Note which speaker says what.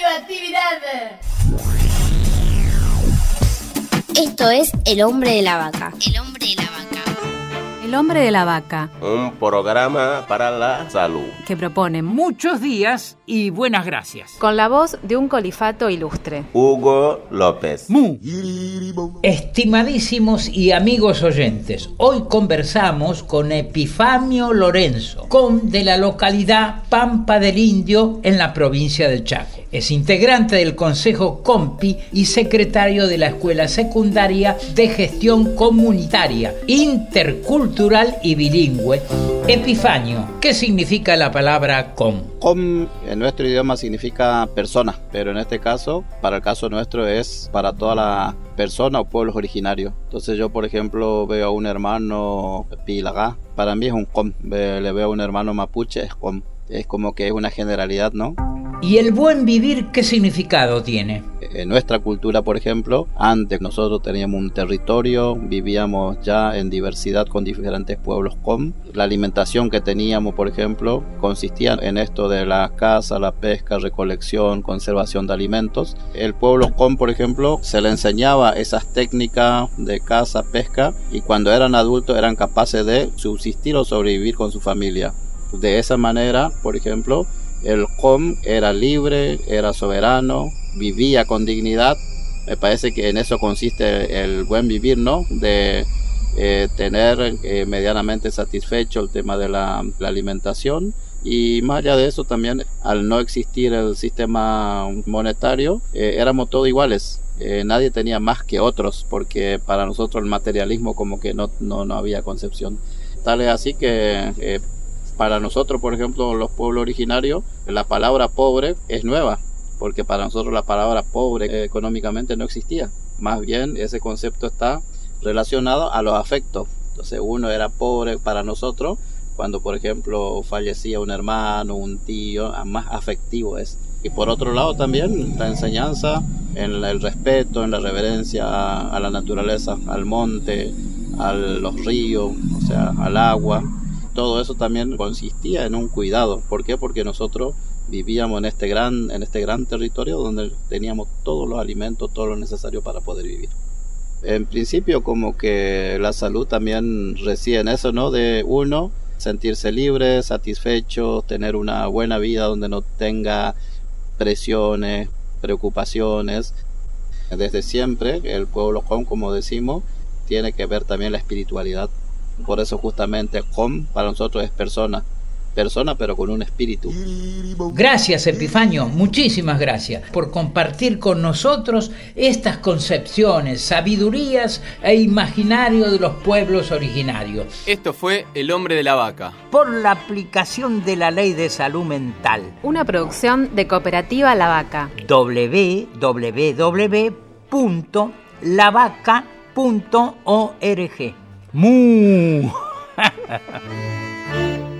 Speaker 1: radioactividad.
Speaker 2: Esto es El hombre de la vaca.
Speaker 3: El hombre de la vaca.
Speaker 4: El hombre de la vaca,
Speaker 5: Un programa para la salud.
Speaker 4: que propone
Speaker 6: Muchos días y buenas gracias.
Speaker 7: Con la voz de un colifato ilustre.
Speaker 5: Hugo López.
Speaker 6: Mu.
Speaker 8: Estimadísimos y amigos oyentes, hoy conversamos con Epifanio Lorenzo, con de la localidad Pampa del Indio en la provincia del Chaco. Es integrante del Consejo COMPI y secretario de la Escuela Secundaria de Gestión Comunitaria, Intercultural y Bilingüe. Epifanio, ¿qué significa la palabra com?
Speaker 9: Com en nuestro idioma significa persona, pero en este caso, para el caso nuestro es para toda la persona o pueblos originarios. Entonces yo, por ejemplo, veo a un hermano Pilagá, para mí es un com. Le veo a un hermano mapuche, es com. Es como que es una generalidad, ¿no?
Speaker 8: ¿Y el buen vivir qué significado tiene?
Speaker 9: En nuestra cultura, por ejemplo, antes nosotros teníamos un territorio, vivíamos ya en diversidad con diferentes pueblos com. La alimentación que teníamos, por ejemplo, consistía en esto de la caza, la pesca, recolección, conservación de alimentos. El pueblo com, por ejemplo, se le enseñaba esas técnicas de caza, pesca y cuando eran adultos eran capaces de subsistir o sobrevivir con su familia. De esa manera, por ejemplo, el com era libre, era soberano, vivía con dignidad. Me parece que en eso consiste el buen vivir, ¿no? De eh, tener eh, medianamente satisfecho el tema de la, alimentación. Y más allá de eso también, al no existir el sistema monetario, eh, éramos todos iguales. Eh, nadie tenía más que otros, porque para nosotros el materialismo como que no, no, no había concepción. Tal es así que eh, para nosotros, por ejemplo, los pueblos originarios, la palabra pobre es nueva, porque para nosotros la palabra pobre económicamente no existía. Más bien ese concepto está relacionado a los afectos. Entonces uno era pobre para nosotros cuando, por ejemplo, fallecía un hermano, un tío, más afectivo es. Y por otro lado también la enseñanza en el respeto, en la reverencia a, a la naturaleza, al monte, a los ríos, o sea, al agua. Todo eso también consistía en un cuidado. ¿Por qué? Porque nosotros vivíamos en este gran, en este gran territorio donde teníamos todos los alimentos, todo lo necesario para poder vivir. En principio como que la salud también reside en eso, ¿no? De uno sentirse libre, satisfecho, tener una buena vida donde no tenga presiones, preocupaciones. Desde siempre el pueblo com, como decimos, tiene que ver también la espiritualidad. Por eso justamente com para nosotros es persona, persona pero con un espíritu.
Speaker 8: Gracias Epifanio, muchísimas gracias por compartir con nosotros estas concepciones, sabidurías e imaginario de los pueblos originarios.
Speaker 10: Esto fue El hombre de la vaca.
Speaker 8: Por la aplicación de la ley de salud mental
Speaker 7: Una producción de Cooperativa La Vaca.
Speaker 8: www.lavaca.org. Moon!